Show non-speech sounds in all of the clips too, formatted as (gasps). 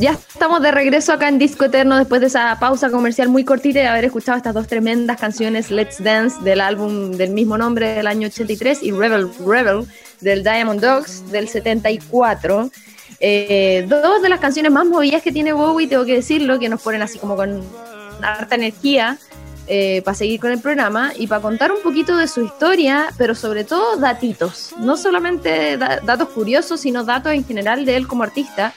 Ya estamos de regreso acá en Disco Eterno después de esa pausa comercial muy cortita y de haber escuchado estas dos tremendas canciones, Let's Dance del álbum del mismo nombre del año 83 y Rebel Rebel del Diamond Dogs del 74. Eh, dos de las canciones más movidas que tiene Bowie, tengo que decirlo, que nos ponen así como con harta energía eh, para seguir con el programa y para contar un poquito de su historia, pero sobre todo datitos, no solamente datos curiosos, sino datos en general de él como artista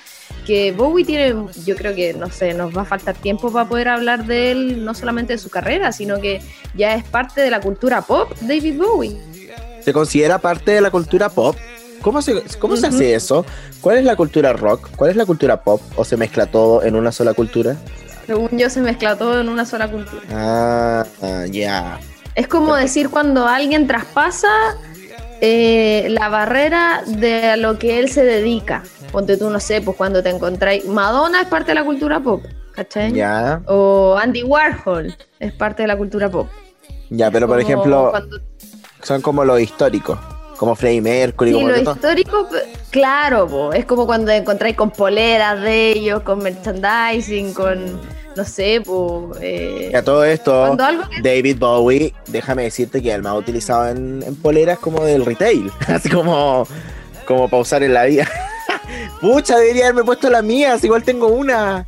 que Bowie tiene, yo creo que, no sé, nos va a faltar tiempo para poder hablar de él, no solamente de su carrera, sino que ya es parte de la cultura pop, David Bowie. ¿Se considera parte de la cultura pop? ¿Cómo se, cómo se hace eso? ¿Cuál es la cultura rock? ¿Cuál es la cultura pop? ¿O se mezcla todo en una sola cultura? Según yo, se mezcla todo en una sola cultura. Ah, ya. Es como decir cuando alguien traspasa eh, la barrera de lo que él se dedica. Ponte tú, no sé, pues cuando te encontráis. Madonna es parte de la cultura pop, ¿cachai? Ya. O Andy Warhol es parte de la cultura pop. Ya, pero por ejemplo, son como los históricos. Como Freddie Mercury. Sí, lo histórico, claro, es como cuando encontráis con poleras de ellos, con merchandising, con no sé, pues... Eh, a todo esto, David Bowie, déjame decirte que el más utilizado en, poleras como del retail, (laughs) así como, como para usar en la vida. (laughs) Pucha, debería haberme puesto la mía, igual tengo una.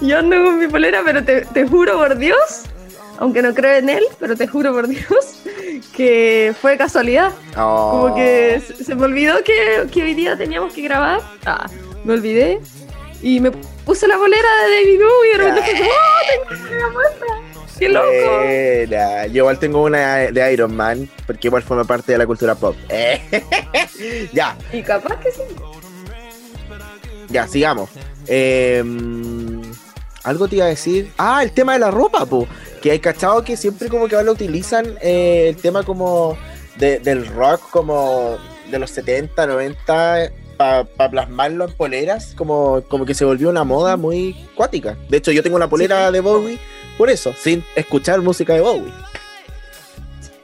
Yo ando con mi polera, pero te, juro por Dios, aunque no creo en él, pero te juro por Dios (laughs) que fue casualidad. Como que oh. se, me olvidó que, que, hoy día teníamos que grabar. Ah, me olvidé. Y me puse la bolera de David Bowie y de repente fue ¡oh! Tengo una. ¡Qué loco! Yo igual tengo una de Iron Man, porque igual forma parte de la cultura pop. (laughs) ya. Y capaz que sí. Ya, sigamos. Em, algo te iba a decir. Ah, el tema de la ropa, po. Que hay cachado que siempre como que ahora utilizan eh, el tema como del rock como de los 70, 90 para plasmarlo en poleras, como, como que se volvió una moda muy cuática. De hecho, yo tengo una polera de Bowie por eso, sin escuchar música de Bowie.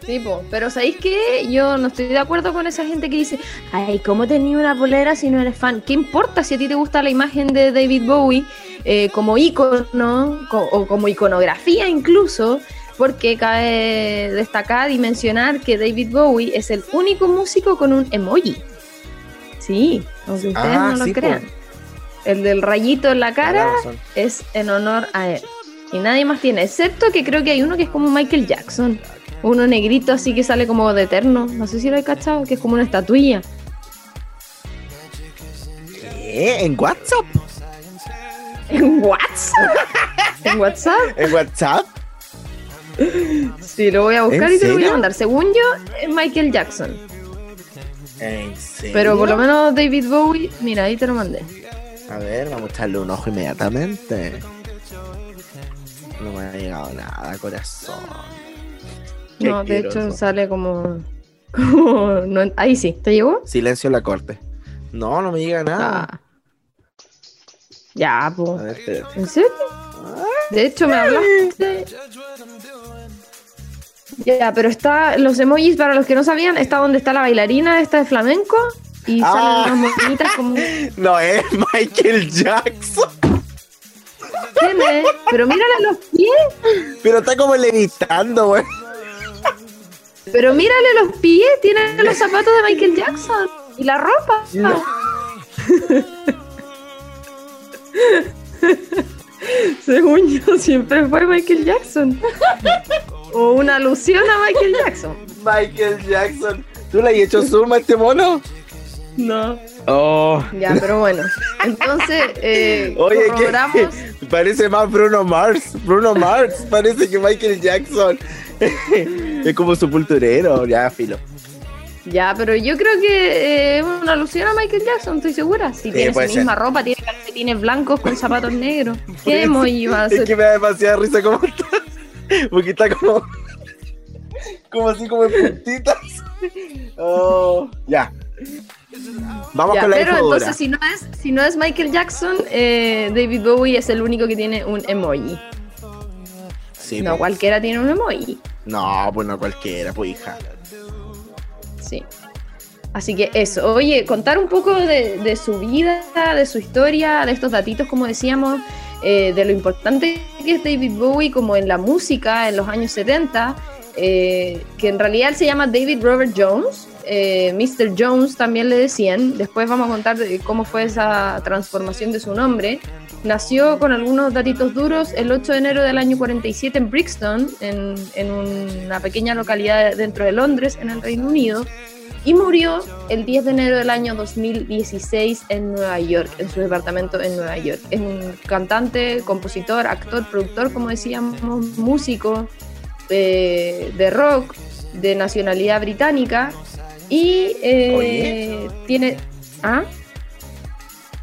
Sí, pero ¿sabéis qué? Yo no estoy de acuerdo con esa gente que dice, ay, ¿cómo tenía una polera si no eres fan? ¿Qué importa si a ti te gusta la imagen de David Bowie eh, como icono o como iconografía incluso? Porque cabe destacar y mencionar que David Bowie es el único músico con un emoji. Sí, aunque ustedes ah, no lo crean. El del rayito en la cara es en honor a él. Y nadie más tiene, excepto que creo que hay uno que es como Michael Jackson. Uno negrito así que sale como de eterno. No sé si lo he cachado, que es como una estatuilla. ¿Qué? ¿En WhatsApp? ¿En WhatsApp? ¿En WhatsApp? (laughs) ¿En WhatsApp? Sí, lo voy a buscar y te lo voy a mandar. Según yo, es Michael Jackson. Pero por lo menos David Bowie, mira, ahí te lo mandé. A ver, vamos a echarle un ojo inmediatamente. No me ha llegado nada, corazón. No, de hecho sale (laughs) como. no, ahí sí, ¿te llegó? Silencio en la corte. No, no me llega nada. Ah. Ya, pues. ¿En serio? De hecho, me hablaste. Ya, pero está los emojis para los que no sabían, está donde está la bailarina esta de flamenco y salen ah. unas monitas como (laughs) No es Michael Jackson. ¿Quién es? Pero mírale los pies. Pero está como levitando, güey. Pero mírale los pies, tiene los zapatos de Michael Jackson y la ropa. (laughs) Según yo, siempre fue Michael Jackson. (laughs) O una alusión a Michael Jackson. Michael Jackson. ¿Tú le has hecho zoom a este mono? No. Oh. Ya, pero bueno. Entonces, eh, Oye, parece más Bruno Mars. Bruno Mars parece que Michael Jackson. es como su pulturero. Ya, filo. Ya, pero yo creo que es eh, una alusión a Michael Jackson, estoy segura. Si tiene su misma ropa, tiene calcetines blancos con zapatos negros. (laughs) ¿Qué emoji va a Es que me da demasiada risa como está. Porque está como. Como así, como en puntitas. Oh, ya. Vamos con la Pero entonces, si no, es, si no es Michael Jackson, eh, David Bowie es el único que tiene un emoji. Sí, no, pues. cualquiera tiene un emoji. No, pues no cualquiera, pues hija. Sí. Así que eso, oye, contar un poco de, su vida, de su historia, de estos datitos, como decíamos, eh, de lo importante que es David Bowie como en la música en los años 70, eh, que en realidad se llama David Robert Jones, eh, Mr. Jones también le decían, después vamos a contar cómo fue esa transformación de su nombre. Nació con algunos datitos duros el 8 de enero del año 47 en Brixton, en, en una pequeña localidad dentro de Londres, en el Reino Unido, y murió el 10 de enero del año 2016 en Nueva York, en su departamento en Nueva York. Es un cantante, compositor, actor, productor, como decíamos, músico eh, de rock, de nacionalidad británica y eh, tiene... ¿Ah?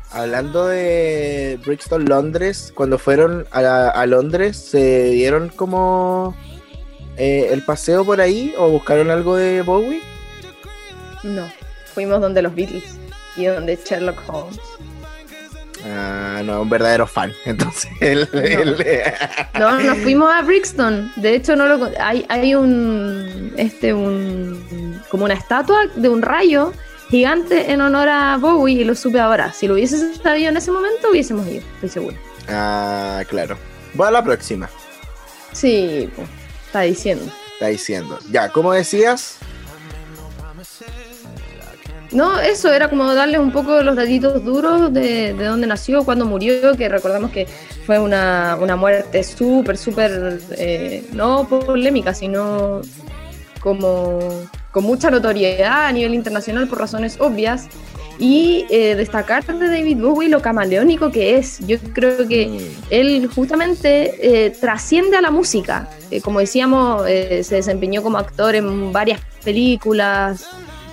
Hablando de Brixton, Londres, cuando fueron a, Londres, ¿se dieron como eh, el paseo por ahí o buscaron algo de Bowie? No, fuimos donde los Beatles y donde Sherlock Holmes. Ah, no, un verdadero fan. (laughs) Entonces, (laughs) no. nos fuimos a Brixton. De hecho, no lo hay, hay un este un como una estatua de un rayo gigante en honor a Bowie y lo supe ahora. Si lo hubiese sabido en ese momento, hubiésemos ido, estoy seguro. Ah, claro. Voy a la próxima. Sí, está diciendo. Está diciendo. Ya, ¿cómo decías? No, eso era como darle un poco los datitos duros de, de dónde nació, cuándo murió, que recordamos que fue una, muerte súper, súper, eh, no polémica, sino como con mucha notoriedad a nivel internacional por razones obvias. Y eh, destacar de David Bowie lo camaleónico que es. Yo creo que mm. él justamente eh, trasciende a la música. como decíamos, se desempeñó como actor en varias películas,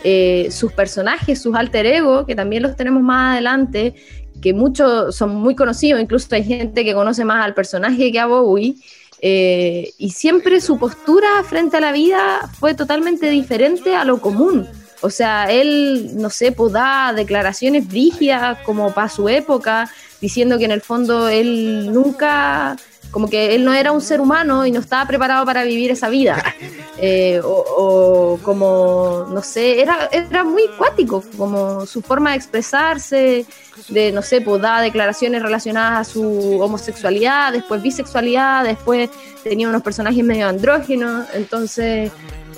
eh, sus personajes, sus alter ego, que también los tenemos más adelante, que muchos son muy conocidos, incluso hay gente que conoce más al personaje que a Bowie, eh, y siempre su postura frente a la vida fue totalmente diferente a lo común. O sea, él, no sé, pues da declaraciones brígidas como para su época, diciendo que en el fondo él nunca como que él no era un ser humano y no estaba preparado para vivir esa vida. (laughs) Eh, o, como, no sé, era, era muy cuático, como su forma de expresarse, de, no sé, pues daba declaraciones relacionadas a su homosexualidad, después bisexualidad, después tenía unos personajes medio andrógenos, entonces...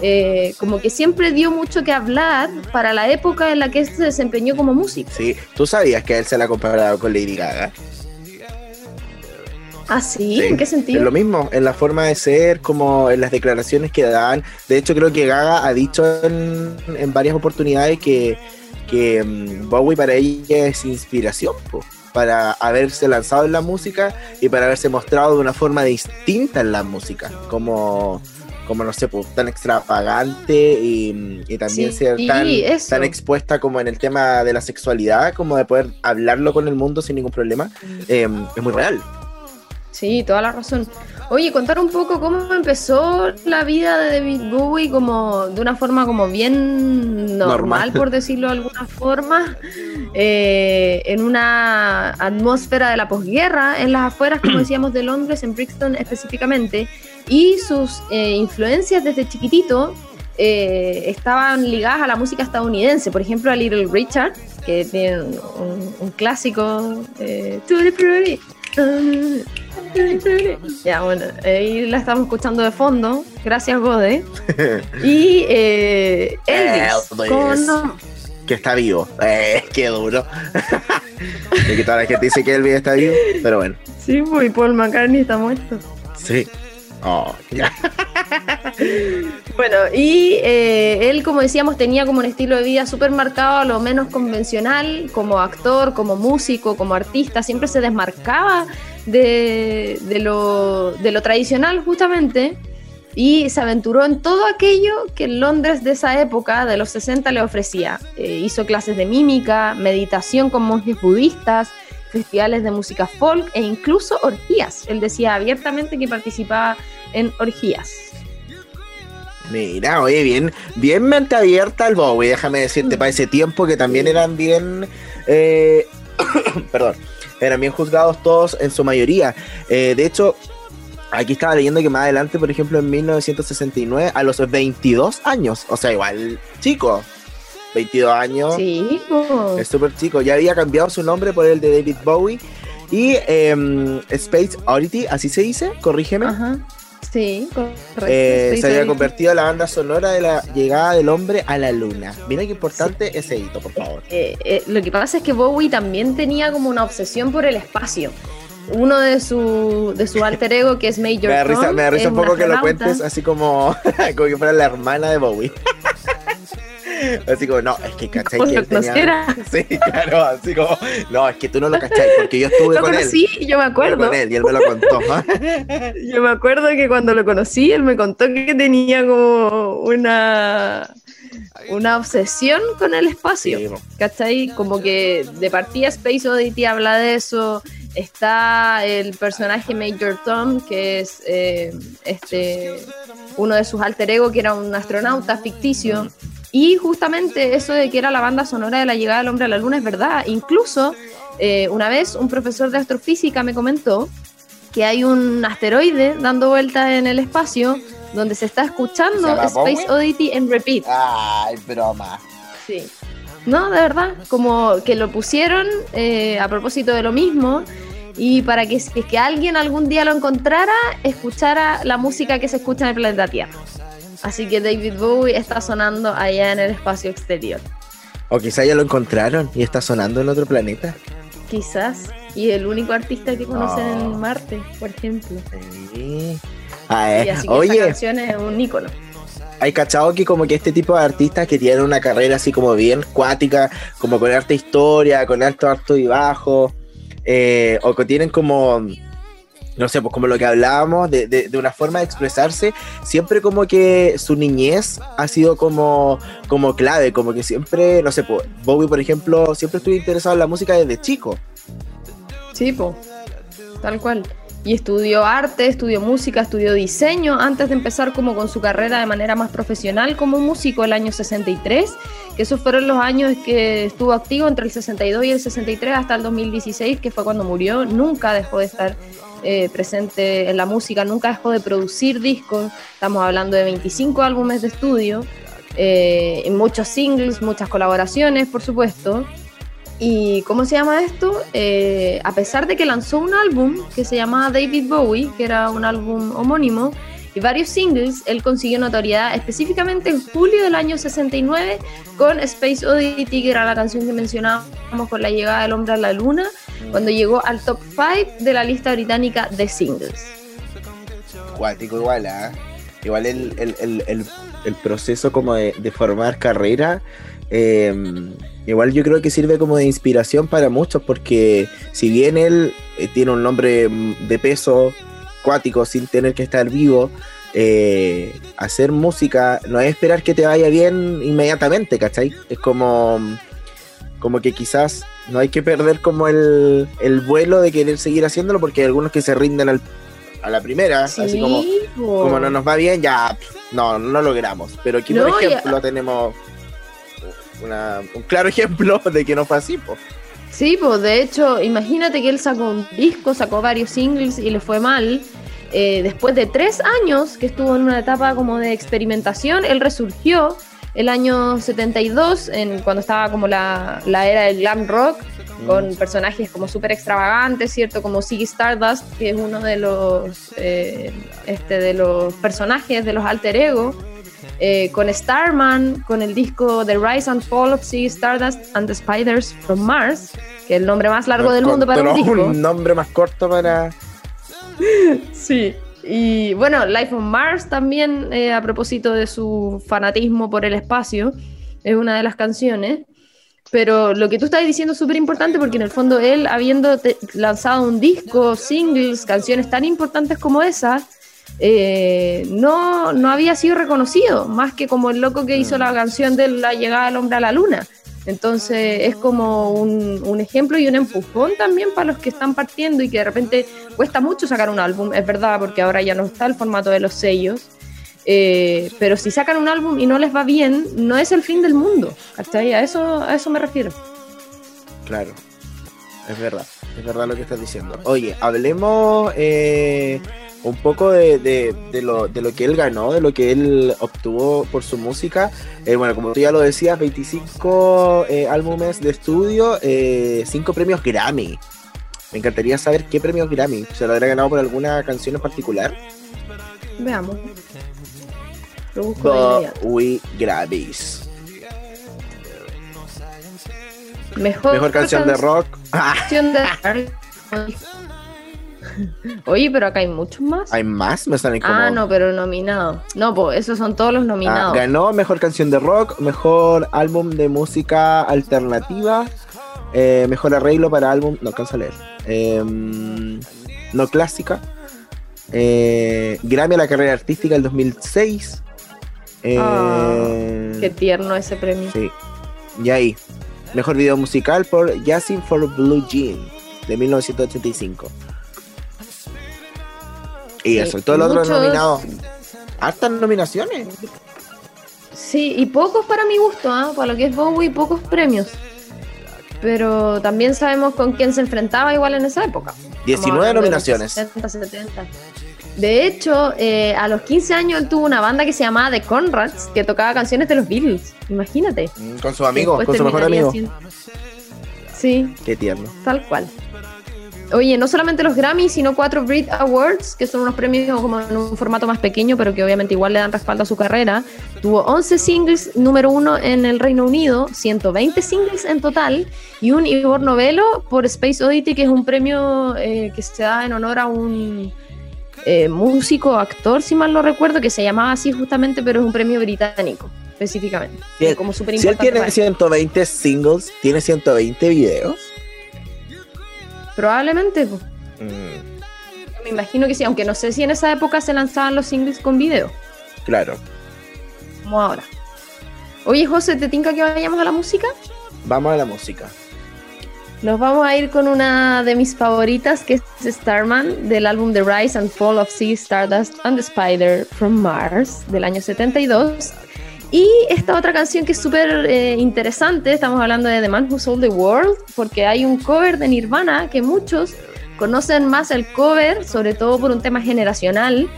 Eh, como que siempre dio mucho que hablar para la época en la que se desempeñó como músico. Sí, ¿tú sabías que él se la ha comparado con Lady Gaga? ¿Ah, sí? ¿En qué sentido? Es lo mismo, en la forma de ser, como en las declaraciones que dan. De hecho, creo que Gaga ha dicho en, varias oportunidades que, que mm, Bowie para ella es inspiración, para haberse lanzado en la música y para haberse mostrado de una forma distinta en la música, como, como no sé, tan extravagante y, también ser tan, tan, expuesta como en el tema de la sexualidad, como de poder hablarlo con el mundo sin ningún problema, eh, es muy real. Sí, toda la razón. Oye, contar un poco cómo empezó la vida de David Bowie como de una forma como bien normal, por decirlo de alguna forma, eh, en una atmósfera de la posguerra, en las afueras, como (clears throat) decíamos, de Londres, en Brixton específicamente, y sus eh, influencias desde chiquitito eh, estaban ligadas a la música estadounidense, por ejemplo a Little Richard, que tiene un, clásico, (laughs) ya, bueno, ahí la estamos escuchando de fondo. Gracias, Gode. (laughs) Y eh, Elvis. Que está vivo. Eh, qué duro. (laughs) y que toda la gente dice que Elvis está vivo, pero bueno. Sí, pues, Paul McCartney está muerto. Sí. Oh, bueno, y eh, él, como decíamos, tenía como un estilo de vida súper marcado, a lo menos convencional, como actor, como músico, como artista, siempre se desmarcaba de, lo, tradicional justamente y se aventuró en todo aquello que Londres de esa época, de los 60, le ofrecía. Eh, hizo clases de mímica, meditación con monjes budistas, festivales de música folk e incluso orgías. Él decía abiertamente que participaba en orgías. Mira, oye, bien, bien mente abierta al Bowie, déjame decirte, para ese tiempo que también eran bien, eh, (coughs) perdón, eran bien juzgados todos en su mayoría. Eh, de hecho, aquí estaba leyendo que más adelante, por ejemplo, en 1969, a los 22 años, o sea, igual, chico. 22 años. Sí, po. Es súper chico. Ya había cambiado su nombre por el de David Bowie. Y em, Space Oddity, así se dice, corrígeme. Ajá. Sí, correcto. Eh, Sí, se había sí. convertido en la banda sonora de la llegada del hombre a la luna. Mira qué importante ese hito, por favor. Eh, eh, lo que pasa es que Bowie también tenía como una obsesión por el espacio. Uno de su, de su alter ego, que es (laughs) Major Me da risa, Tom, me da risa un poco que lo cuentes así como, (laughs) como que fuera la hermana de Bowie. (laughs) Así como, no, es que cachai que él tenía-. (laughs) Sí, claro, así como, no, es que tú no lo cachai, porque yo estuve Lo con conocí él. y yo me acuerdo. con él y él me lo contó. (laughs) Yo me acuerdo que cuando lo conocí, él me contó que tenía como una, una obsesión con el espacio. Sí. ¿Cachai? Como que de partida Space Oddity habla de eso. Está el personaje Major Tom, que es eh, este uno de sus alter ego, que era un astronauta ficticio. Y justamente eso de que era la banda sonora de la llegada del hombre a la luna es verdad. Incluso eh, una vez un profesor de astrofísica me comentó que hay un asteroide dando vueltas en el espacio donde se está escuchando ¿Se llama Space Oddity en repeat. Ay, broma. Sí. No, de verdad, como que lo pusieron eh, a propósito de lo mismo y para que que alguien algún día lo encontrara, escuchara la música que se escucha en el planeta Tierra. Así que David Bowie está sonando allá en el espacio exterior. O quizá ya lo encontraron y está sonando en otro planeta. Quizás. Y el único artista que conocen Oh. en Marte, por ejemplo. Sí. Ah, Y eh. así que Oye, canción es un ícono. hay cachado que como que este tipo de artistas que tienen una carrera así como bien cuática, como con harta historia, con alto, alto y bajo, eh, o que tienen como, no sé, pues como lo que hablábamos, de, de- una forma de expresarse, siempre como que su niñez ha sido como, como clave, como que siempre, no sé, pues, Bowie por ejemplo, siempre estuve interesado en la música desde chico. Sí, po. Tal cual. Y estudió arte, estudió música, estudió diseño antes de empezar como con su carrera de manera más profesional como músico el año 63, que esos fueron los años que estuvo activo entre el 62 y el 63 hasta el 2016, que fue cuando murió. Nunca dejó de estar eh, presente en la música, nunca dejó de producir discos. Estamos hablando de 25 álbumes de estudio, eh, muchos singles, muchas colaboraciones, por supuesto. ¿Y cómo se llama esto? Eh, a pesar de que lanzó un álbum que se llamaba David Bowie, que era un álbum homónimo, y varios singles, él consiguió notoriedad específicamente en julio del año 69 con Space Oddity, que era la canción que mencionábamos con la llegada del hombre a la luna, cuando llegó al top 5 de la lista británica de singles. Cuático igual, ¿ah? Igual el- el- el- el proceso como de, de formar carrera, eh, igual yo creo que sirve como de inspiración para muchos, porque si bien él eh, tiene un nombre mm, de peso cuático sin tener que estar vivo, eh, hacer música no es esperar que te vaya bien inmediatamente, ¿cachai? Es como, como que quizás no hay que perder como el, el vuelo de querer seguir haciéndolo, porque hay algunos que se rinden al- a la primera, así como como no nos va bien, ya no, no logramos. Pero aquí, No, por ejemplo, tenemos una- un claro (laughs) ejemplo de que no fue así. po. Sí, pues de hecho, imagínate que él sacó un disco, sacó varios singles y le fue mal. Eh, después de tres años que estuvo en una etapa como de experimentación, él resurgió el año 72, en, cuando estaba como la, la era del glam rock, con personajes como súper extravagantes, ¿cierto? Como Ziggy Stardust, que es uno de los, eh, este, de los personajes de los alter ego. Eh, con Starman, con el disco The Rise and Fall of Ziggy Stardust and the Spiders from Mars, que es el nombre más largo del mundo para un Pero disco. un nombre más corto para. (laughs) Sí. Y bueno, Life on Mars también, eh, a propósito de su fanatismo por el espacio, es una de las canciones. Pero lo que tú estás diciendo es súper importante porque en el fondo él, habiendo lanzado un disco, singles, canciones tan importantes como esa, eh, no, no había sido reconocido, más que como el loco que hizo la canción de la llegada del hombre a la luna. Entonces es como un, un ejemplo y un empujón también para los que están partiendo y que de repente cuesta mucho sacar un álbum, es verdad, porque ahora ya no está el formato de los sellos. Eh, pero si sacan un álbum y no les va bien, no es el fin del mundo. ¿cachai? A eso, a eso me refiero. Claro. Es verdad. Es verdad lo que estás diciendo. Oye, hablemos eh, un poco de, de, de, lo, de lo que él ganó, de lo que él obtuvo por su música. Eh, bueno, como tú ya lo decías, 25 eh, álbumes de estudio, 5 eh, premios Grammy. Me encantaría saber qué premios Grammy. ¿Se lo habrá ganado por alguna canción en particular? Veamos. We Grammys. Mejor, Mejor canción de rock. Canción de (laughs) (laughs) Oye, pero acá hay muchos más. ¿Hay más? Me salen como... Ah, no, pero nominados. No, pues esos son todos los nominados. Ah, ganó mejor canción de rock, mejor álbum de música alternativa, eh, mejor arreglo para álbum. No alcanza a leer. Em, no clásica. Eh, Grammy a la carrera artística del 2006. Ah, qué tierno ese premio. Sí. Y ahí. Mejor video musical por Jazzing for Blue Jean de 1985. Y eso, y todos los otros nominados. Hartas nominaciones. Sí, y pocos para mi gusto, ¿ah? para lo que es Bowie, pocos premios. Pero también sabemos con quién se enfrentaba igual en esa época. 19 nominaciones. 70, 70. De hecho, eh, a los 15 años él tuvo una banda que se llamaba The Conrads, que tocaba canciones de los Beatles. Imagínate. Mm, con su amigo, con su mejor amigo. Sí. Qué tierno. Tal cual. Oye, no solamente los Grammy, sino cuatro Brit Awards, que son unos premios como en un formato más pequeño, pero que obviamente igual le dan respaldo a su carrera. Tuvo 11 singles número uno en el Reino Unido, 120 singles en total, y un Ivor Novello por Space Oddity, que es un premio eh, que se da en honor a un eh, músico, actor, si mal no recuerdo, que se llamaba así justamente, pero es un premio británico, específicamente. como si él tiene 120 singles, ¿tiene 120 videos? Probablemente. Mm. Me imagino que sí, aunque no sé si en esa época se lanzaban los singles con video. Claro. Como ahora. Oye, José, ¿te tinca que vayamos a la música? Vamos a la música. Nos vamos a ir con una de mis favoritas, que es Starman, del álbum The Rise and Fall of Sea Stardust and the Spider from Mars, del año 72. Y esta otra canción que es súper eh, interesante, estamos hablando de The Man Who Sold the World, porque hay un cover de Nirvana que muchos conocen más el cover, sobre todo por un tema generacional,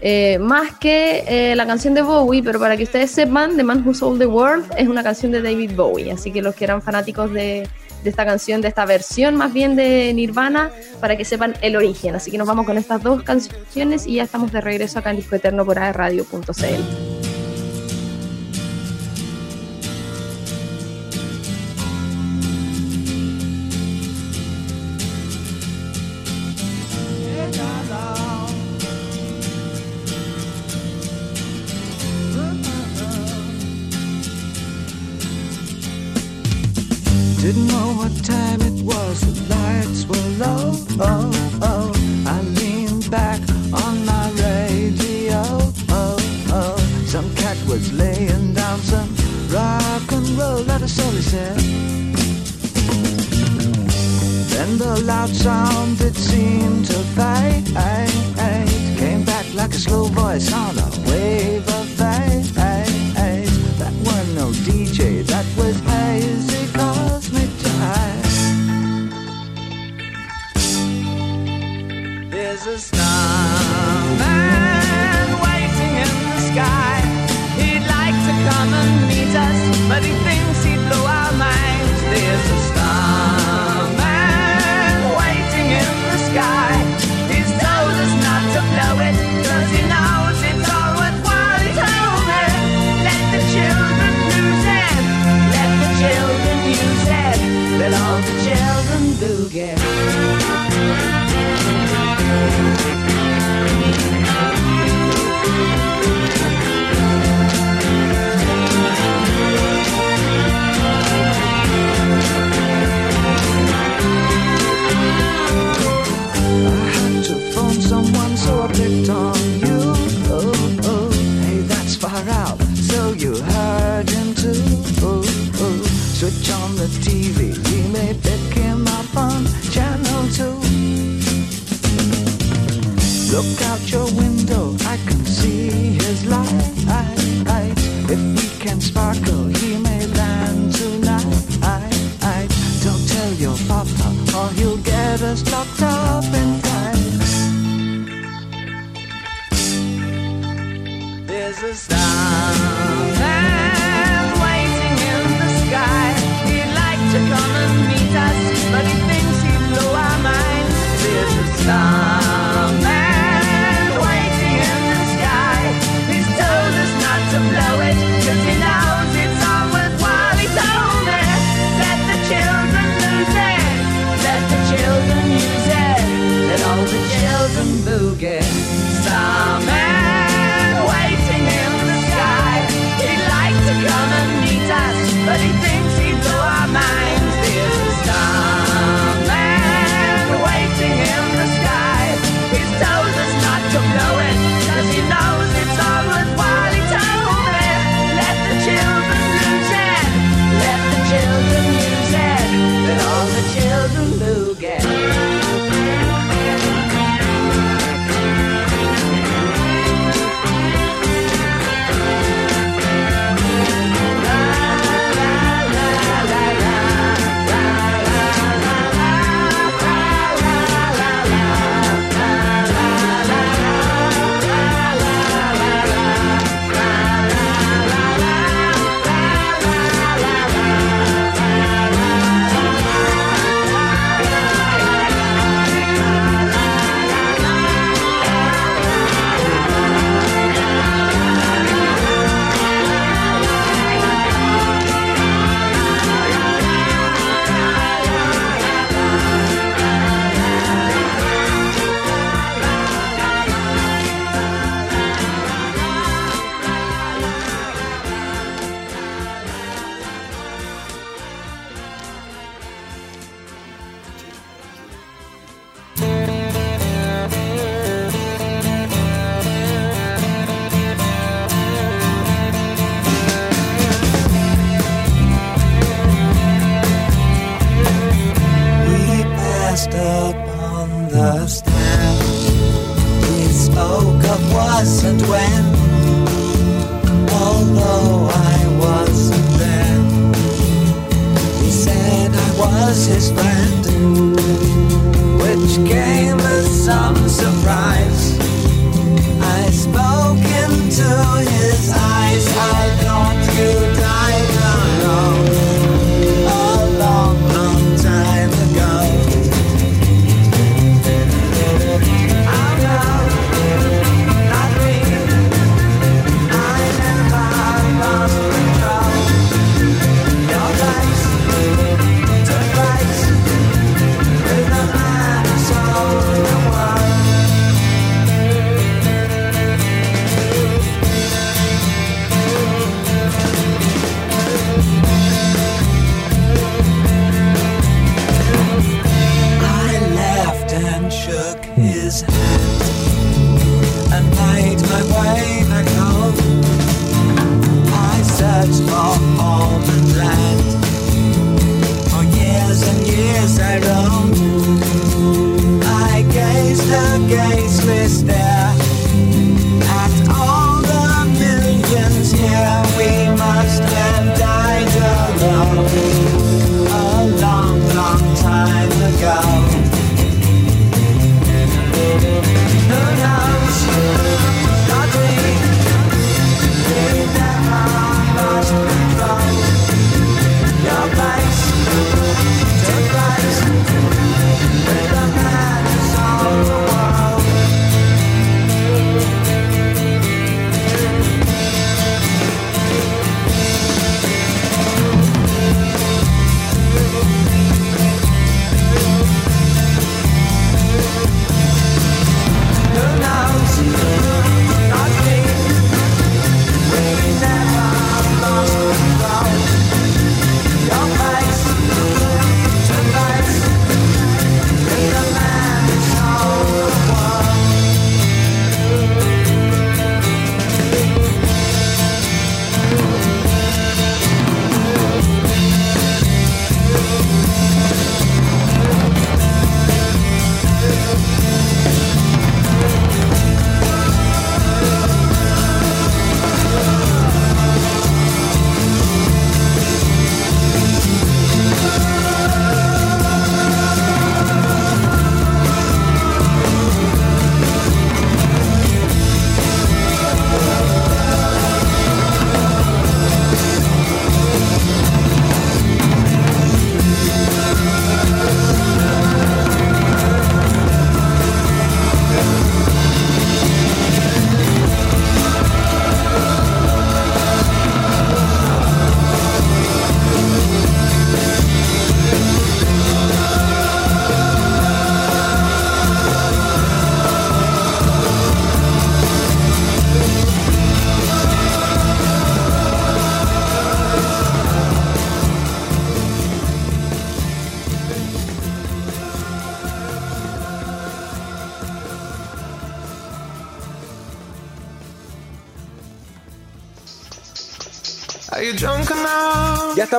eh, más que eh, la canción de Bowie, pero para que ustedes sepan, The Man Who Sold the World es una canción de David Bowie, así que los que eran fanáticos de, de esta canción, de esta versión más bien de Nirvana, para que sepan el origen. Así que nos vamos con estas dos canciones y ya estamos de regreso acá en Disco Eterno por radio.cl.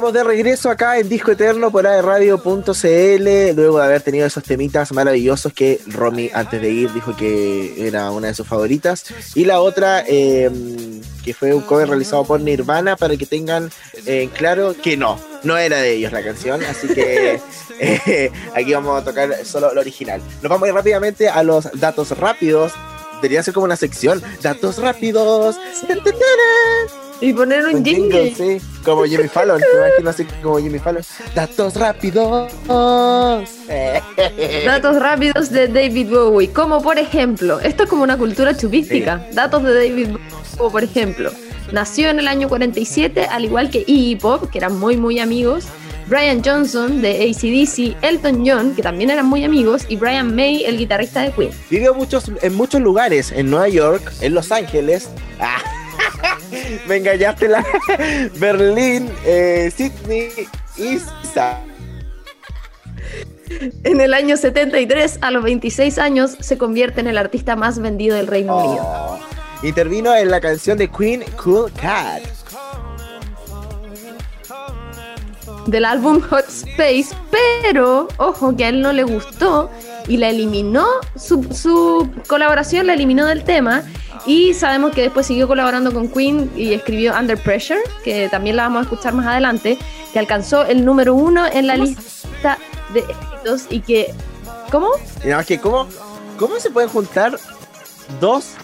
estamos de regreso acá en Disco Eterno por Radio.cl, luego de haber tenido esos temitas maravillosos que Romy antes de ir dijo que era una de sus favoritas. Y la otra, em, que fue un cover realizado por Nirvana, para que tengan en claro que no, no era de ellos la canción, así que (laughs) eh, aquí vamos a tocar solo lo original. Nos vamos a ir rápidamente a los datos rápidos. Debería ser como una sección, datos rápidos. Y poner un, jingle. Sí, como Jimmy Fallon. Me imagino así como Jimmy Fallon. Datos rápidos. (laughs) Datos rápidos de David Bowie. Como por ejemplo, esto es como una cultura chupística. Datos de David Bowie, como por ejemplo. Nació en el año 47, al igual que Iggy Pop, que eran muy, muy amigos. Brian Johnson de ACDC, Elton John, que también eran muy amigos, y Brian May, el guitarrista de Queen. Vivió muchos, en muchos lugares, en Nueva York, en Los Ángeles. Ah. Me engañaste la (laughs) Berlín, eh, Sydney y En el año 73, a los 26 años, se convierte en el artista más vendido del Reino oh. Unido. Intervino en la canción de Queen Cool Cat. Del álbum Hot Space, pero ojo que a él no le gustó y la eliminó, su, colaboración la eliminó del tema y sabemos que después siguió colaborando con Queen y escribió Under Pressure, que también la vamos a escuchar más adelante, que alcanzó el número uno en la lista de éxitos y que... ¿Cómo? que ¿cómo, ¿Cómo se pueden juntar dos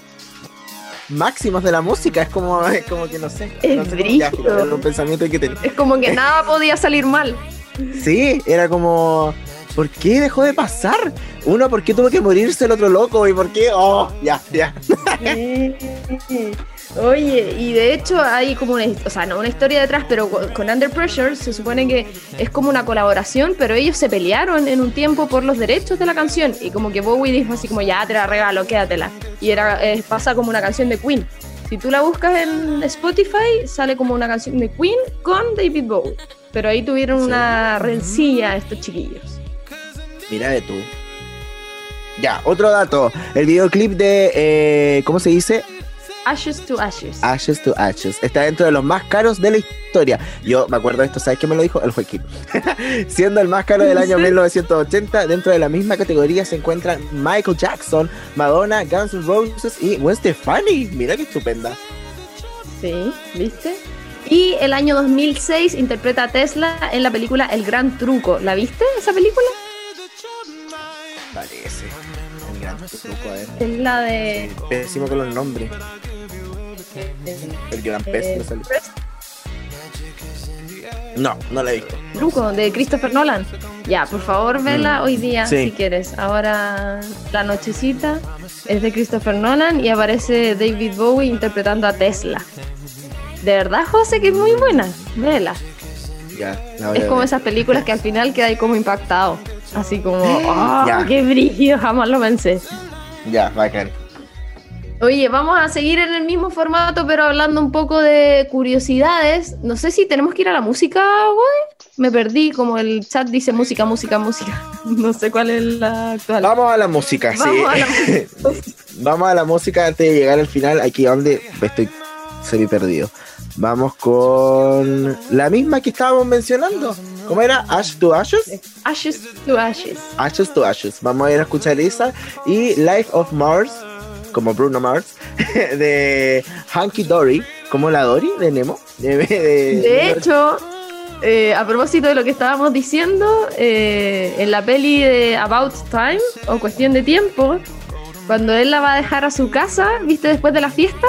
máximos de la música? Es como, es como que no sé. Es no un pensamiento que Es como que nada podía salir mal. Sí, era como ¿por qué dejó de pasar? Uno, ¿por qué tuvo que morirse el otro loco? ¿Y por qué? Oh, ya, ya. Oye, y de hecho hay como una, o sea, no una historia detrás, pero con Under Pressure se supone que es como una colaboración, pero ellos se pelearon en un tiempo por los derechos de la canción y como que Bowie dijo así como ya te la regalo, quédatela. Y era eh, pasa como una canción de Queen. Si tú la buscas en Spotify, sale como una canción de Queen con David Bowie. Pero ahí tuvieron una rencilla estos chiquillos. Mira de tú. Ya, otro dato. El videoclip de. Eh, ¿Cómo se dice? Ashes to Ashes. Ashes to Ashes. Está dentro de los más caros de la historia. Yo me acuerdo de esto, ¿sabes qué me lo dijo? El Joaquín. (laughs) Siendo el más caro del año (laughs) 1980, dentro de la misma categoría se encuentran Michael Jackson, Madonna, Guns N' Roses y Gwen Stefani. Mira qué estupenda. Sí, ¿viste? Y el año 2006 interpreta a Tesla en la película El Gran Truco. ¿La viste esa película? Parece. El gran truco, a ver. Es la de. Pésimo con los nombres. El gran pez no No, no la he visto. Truco, de Christopher Nolan. Ya, por favor, vela mm. hoy día si quieres. Ahora la nochecita es de Christopher Nolan y aparece David Bowie interpretando a Tesla. De verdad, José, que es muy buena. Vela. Ya, es como esas películas que al final queda ahí como impactado. Así como, (gasps) ¡oh, qué brillo! Jamás lo pensé. Ya, bacán. Oye, vamos a seguir en el mismo formato, pero hablando un poco de curiosidades. No sé si tenemos que ir a la música, güey. Me perdí, como el chat dice música, música, música. (laughs) No sé cuál es la actual. Vamos a la música, sí. Vamos a la, (laughs) Vamos a la música antes de llegar al final, aquí donde estoy semi perdido. Vamos con la misma que estábamos mencionando. ¿Cómo era? Ash to Ashes. Ashes to Ashes. Ashes to Ashes. Vamos a ir a escuchar esa. Y Life of Mars, como Bruno Mars, (laughs) de Hanky Dory, como la Dory de Nemo. De, hecho, eh, a propósito de lo que estábamos diciendo, eh, en la peli de About Time, o Cuestión de Tiempo, cuando él la va a dejar a su casa, ¿viste? Después de la fiesta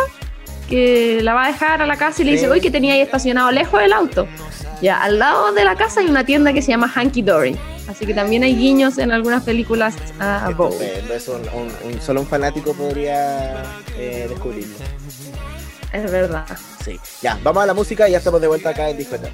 que la va a dejar a la casa y le dice, uy, que tenía ahí estacionado lejos del auto. Ya, al lado de la casa hay una tienda que se llama Hanky Dory. Así que también hay guiños en algunas películas a Bowie. solo un fanático podría eh, descubrirlo. Es verdad. Sí. Ya, vamos a la música y ya estamos de vuelta acá en Discoteca.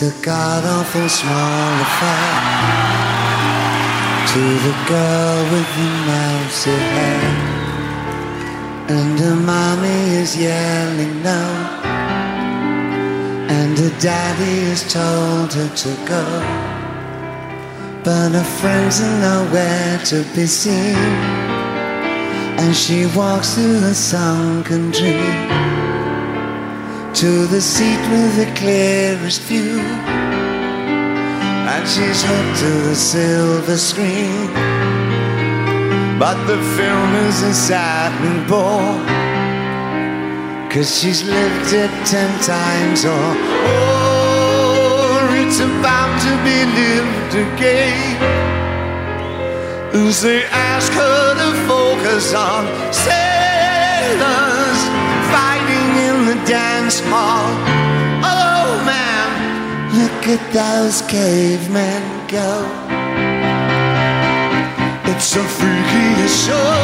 It's a god awful small affair to the girl with the mousy hair, and her mommy is yelling no, and her daddy has told her to go, but her friends are nowhere to be seen, and she walks through a sunken dream to the seat with the clearest view. And she's hooked to the silver screen. But the film is a and bore. Cause she's lived it ten times or more. It's about to be lived again. They ask her to focus on Sailor dance hall. Oh man, look at those cavemen go. It's a freaky show.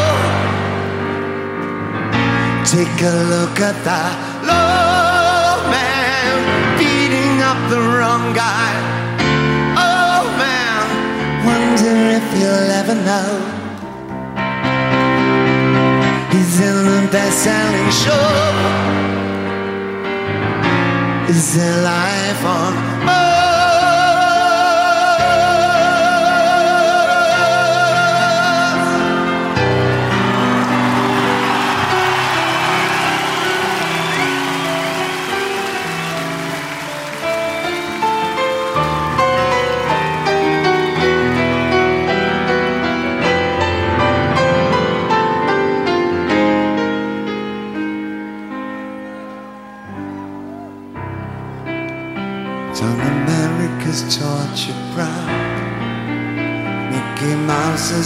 Take a look at that low man beating up the wrong guy. Oh man, wonder if you'll ever know. He's in the best-selling show. Is there life on Mars?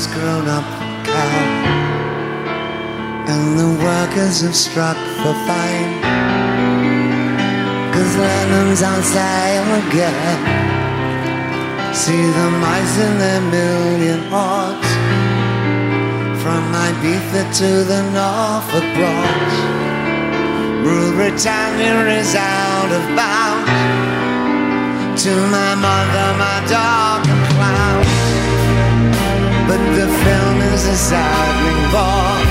Grown up cow. And the workers have struck for fine. Cause Lennon's on sale again. See the mice in their million hordes. From Ibiza to the Norfolk Broads. Rule Britannia is out of bounds to my mother, my dog, the film is a saddening bore.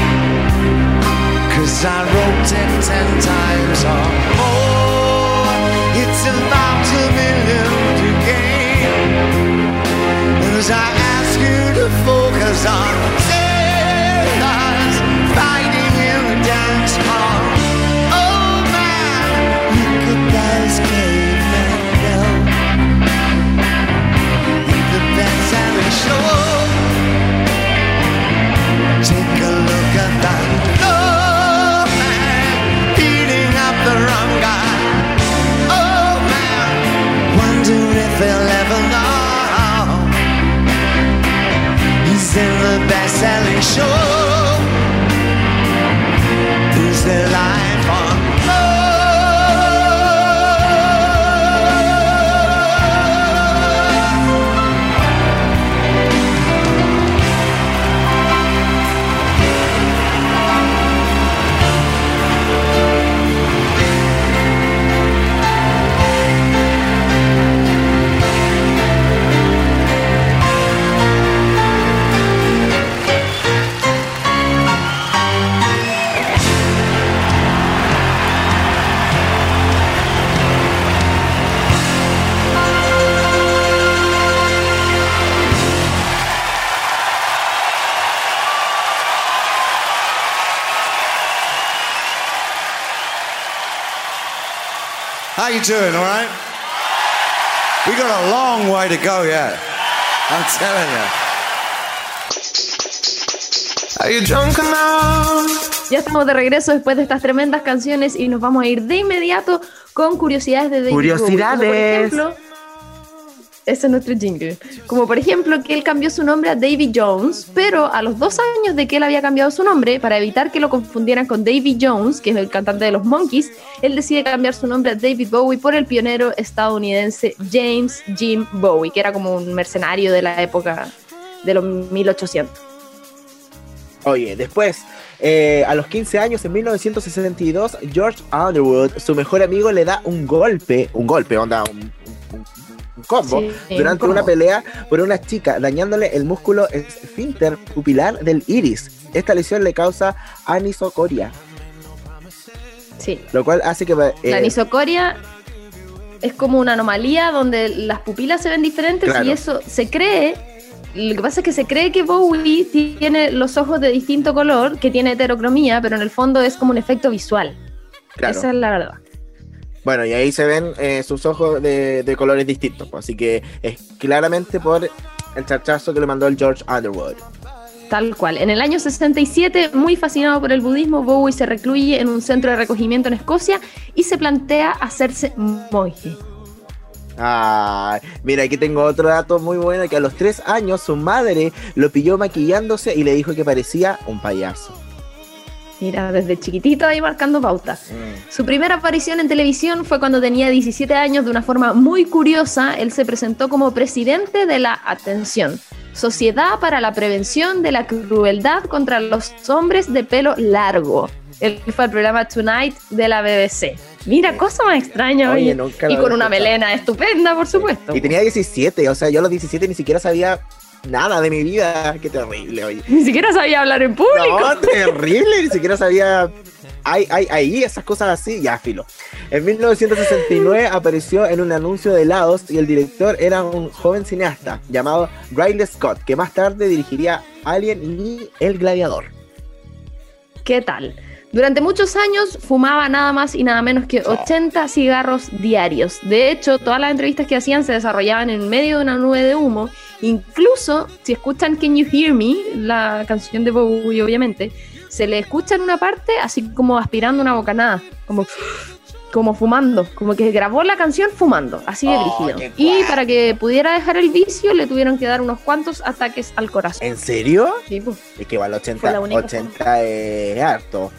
Cause I wrote it ten times or more. It's about to be lived again. As I ask you to focus on sailors you doing, all right? We got a long way to go yet. I'm telling you. Are you drunk enough? Ya estamos de regreso después de estas tremendas canciones y nos vamos a ir de inmediato con curiosidades de David Bowie. Como por Curiosidades. ejemplo, ese es nuestro jingle. Como por ejemplo que él cambió su nombre a Davy Jones, pero a los dos años de que él había cambiado su nombre, para evitar que lo confundieran con Davy Jones, que es el cantante de los Monkeys, él decide cambiar su nombre a David Bowie por el pionero estadounidense James Jim Bowie, que era como un mercenario de la época de los 1800. Oye, después, eh, a los 15 años, en 1962, George Underwood, su mejor amigo, le da un golpe, un golpe, onda, un, un- un combo, Sí, durante un una pelea por una chica, dañándole el músculo esfínter pupilar del iris. Esta lesión le causa anisocoria, Sí. lo cual hace que... eh, La anisocoria es como una anomalía donde las pupilas se ven diferentes Claro. y eso se cree. Lo que pasa es que se cree que Bowie tiene los ojos de distinto color, que tiene heterocromía, pero en el fondo es como un efecto visual. claro. Esa es la verdad. Bueno, y ahí se ven eh, sus ojos de, de colores distintos, pues, así que es claramente por el charchazo que le mandó el George Underwood. Tal cual. En el año 67, muy fascinado por el budismo, Bowie se recluye en un centro de recogimiento en Escocia y se plantea hacerse monje. Ah, mira, aquí tengo otro dato muy bueno, que a los tres años su madre lo pilló maquillándose y le dijo que parecía un payaso. Mira, desde chiquitito ahí marcando pauta. Mm. Su primera aparición en televisión fue cuando tenía 17 años de una forma muy curiosa. Él se presentó como presidente de la Atención. Sociedad para la Prevención de la Crueldad contra los Hombres de Pelo Largo. Él fue al programa Tonight de la BBC. Mira, cosa más extraña, Oye, Y con una melena estupenda, por supuesto. Y tenía 17, o sea, yo a los 17 ni siquiera sabía nada de mi vida. Qué terrible, oye. Ni siquiera sabía hablar en público. No, (laughs) terrible, ni siquiera sabía. Hay, hay, ahí esas cosas así, ya filo. En 1969 apareció en un anuncio de helados y el director era un joven cineasta llamado Riley Scott, que más tarde dirigiría Alien y El Gladiador. ¿Qué tal? Durante muchos años fumaba nada más y nada menos que 80 cigarros diarios. De hecho, todas las entrevistas que hacían se desarrollaban en medio de una nube de humo. Incluso, si escuchan Can You Hear Me, la canción de Bowie, obviamente, se le escucha en una parte así como aspirando una bocanada, como, como fumando, como que grabó la canción fumando, así de Oh, brígido. Y para que pudiera dejar el vicio, le tuvieron que dar unos cuantos ataques al corazón. ¿En serio? Sí, pues. Es que Fue 80, la única 80 es harto.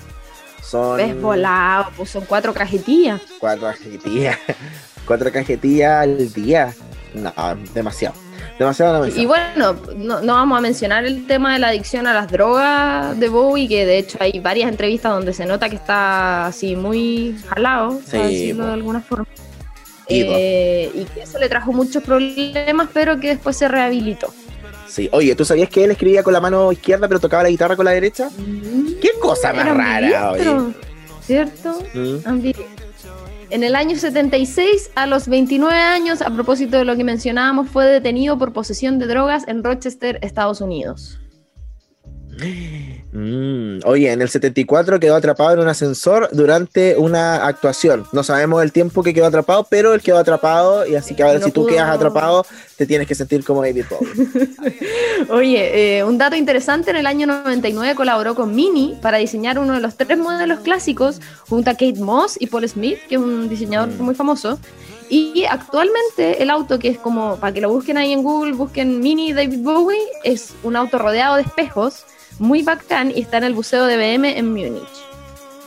Son Ves volado, pues son cuatro cajetillas. cuatro cajetillas. (laughs) cuatro cajetillas al día. No, demasiado. Demasiado. Y bueno, no, no vamos a mencionar el tema de la adicción a las drogas de Bowie, que de hecho hay varias entrevistas donde se nota que está así muy jalado, Sí, decirlo de alguna forma. Eh, y que eso le trajo muchos problemas, pero que después se rehabilitó. Sí. Oye, ¿tú sabías que él escribía con la mano izquierda pero tocaba la guitarra con la derecha? ¿Qué cosa más rara, oye? ¿Cierto? Mm. En el año 76, a los 29 años, a propósito de lo que mencionábamos, fue detenido por posesión de drogas en Rochester, Estados Unidos. Mm, Oye, en el 74 quedó atrapado en un ascensor durante una actuación. No sabemos el tiempo que quedó atrapado, pero él quedó atrapado y así que ahora No si tú pudo- quedas atrapado, te tienes que sentir como David Bowie. (laughs) Oye, eh, un dato interesante, en el año 99 colaboró con Mini para diseñar uno de los tres modelos clásicos junto a Kate Moss y Paul Smith, que es un diseñador Mm. muy famoso. Y actualmente el auto, que es como, para que lo busquen ahí en Google, busquen Mini David Bowie, es un auto rodeado de espejos, muy bacán, y está en el Museo de BM en Múnich.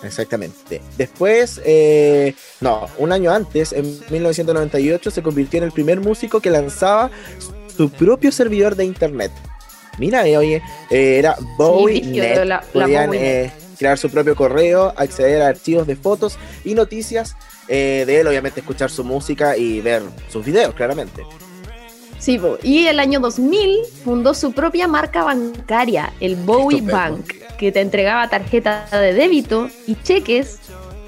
Exactamente. Después, eh, no, un año antes, en 1998, se convirtió en el primer músico que lanzaba su propio servidor de internet. Mira, eh, oye, eh, era Bowie brígido, Net. la- la Podían Bowie eh, crear su propio correo, acceder a archivos de fotos y noticias eh, de él, obviamente escuchar su música y ver sus videos, claramente. Sí, y el año 2000 fundó su propia marca bancaria, el Bowie. Bank, que te entregaba tarjeta de débito y cheques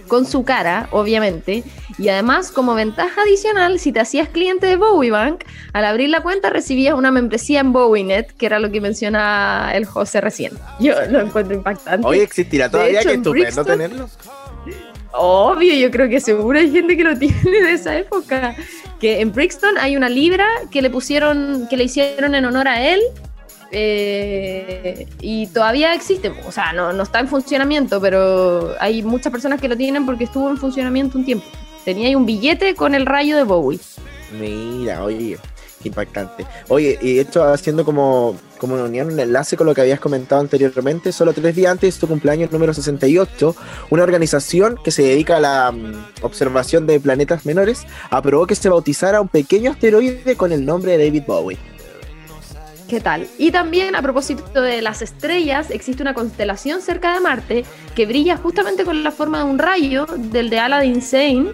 con su cara, obviamente. Y además, como ventaja adicional, si te hacías cliente de Bowie Bank, al abrir la cuenta recibías una membresía en BowieNet, que era lo que menciona el José recién. Yo lo encuentro impactante. Oye, ¿existirá todavía? hecho, Qué en estupendo tenerlo. Obvio, yo creo que seguro hay gente que lo tiene de esa época. Que en Brixton hay una libra que le pusieron, que le hicieron en honor a él. eh, y todavía existe, o sea, no, no está en funcionamiento, pero hay muchas personas que lo tienen porque estuvo en funcionamiento un tiempo. Tenía ahí un billete con el rayo de Bowie. Mira, oye, qué impactante. Oye, y esto haciendo como, como una unión, un enlace con lo que habías comentado anteriormente, solo tres días antes de tu cumpleaños número 68, una organización que se dedica a la mm, observación de planetas menores aprobó que se bautizara un pequeño asteroide con el nombre de David Bowie. ¿Qué tal? Y también a propósito de las estrellas, existe una constelación cerca de Marte que brilla justamente con la forma de un rayo del de Aladdin Sane.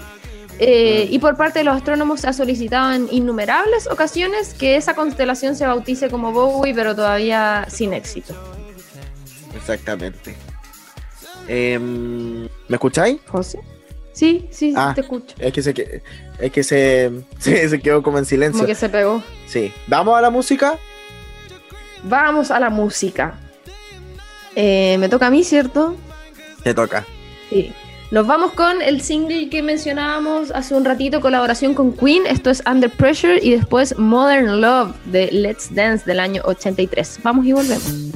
Eh, y por parte de los astrónomos se ha solicitado en innumerables ocasiones que esa constelación se bautice como Bowie, pero todavía sin éxito. Exactamente. Em, ¿Me escucháis? ¿José? Sí, sí, Ah. te escucho. Es que se, es que se, (laughs) se, se quedó como en silencio. Como que se pegó. Sí. ¿Vamos a la música? Vamos a la música. Eh, me toca a mí, ¿cierto? Te toca. Sí. Nos vamos con el single que mencionábamos hace un ratito, colaboración con Queen. Esto es Under Pressure y después Modern Love de Let's Dance del año 83. Vamos y volvemos.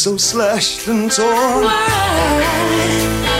So slashed and torn. Insanity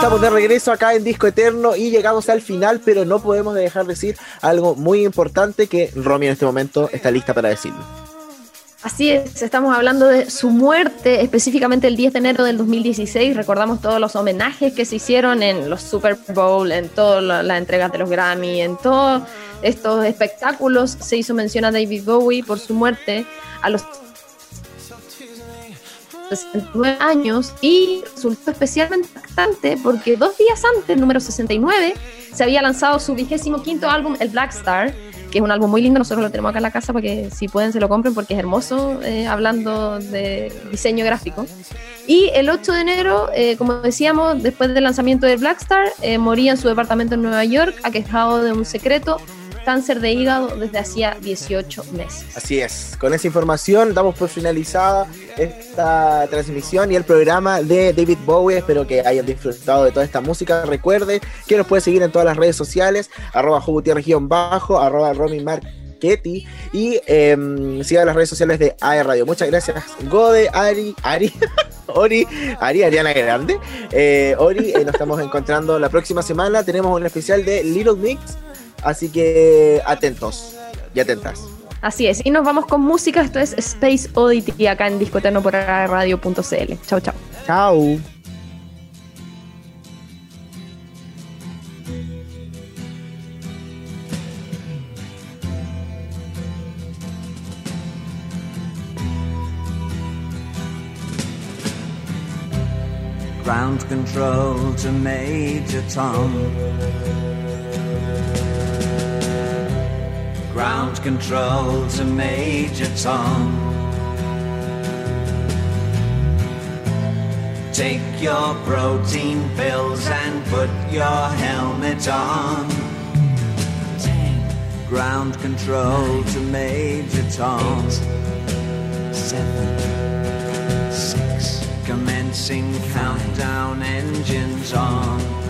estamos de regreso acá en Disco Eterno y llegamos al final, pero no podemos dejar de decir algo muy importante que Romy en este momento está lista para decirlo. Así es, estamos hablando de su muerte, específicamente el 10 de enero del 2016. Recordamos todos los homenajes que se hicieron en los Super Bowl, en todas la- las entregas de los Grammy, en todos estos espectáculos. Se hizo mención a David Bowie por su muerte a los 69 años y resultó especialmente impactante porque dos días antes, número 69, se había lanzado su vigésimo quinto álbum, el Black Star, que es un álbum muy lindo, nosotros lo tenemos acá en la casa para que si pueden se lo compren porque es hermoso, eh, hablando de diseño gráfico. Y el 8 de enero, eh, como decíamos, después del lanzamiento de Black Star, eh, moría en su departamento en Nueva York, aquejado de un secreto cáncer de hígado desde hacía 18 meses. Así es, con esa información damos por finalizada esta transmisión y el programa de David Bowie. Espero que hayan disfrutado de toda esta música. Recuerde que nos puede seguir en todas las redes sociales, arroba bajo arroba Romy Marchetti y eh, sigan las redes sociales de AE Radio. Muchas gracias, Gode, Ari, Ari. (laughs) Ori, Ari, Ariana Grande. Eh, Ori, eh, nos estamos encontrando la próxima semana. Tenemos un especial de Little Mix, así que atentos y atentas. Así es, y nos vamos con música. Esto es Space Oddity acá en Discoterno por radio.cl. Chau, chau. Chao. Ground control to Major Tom. Ground control to Major Tom. Take your protein pills and put your helmet on. Ground control to Major Tom. seven, six. Commencing countdown engines on.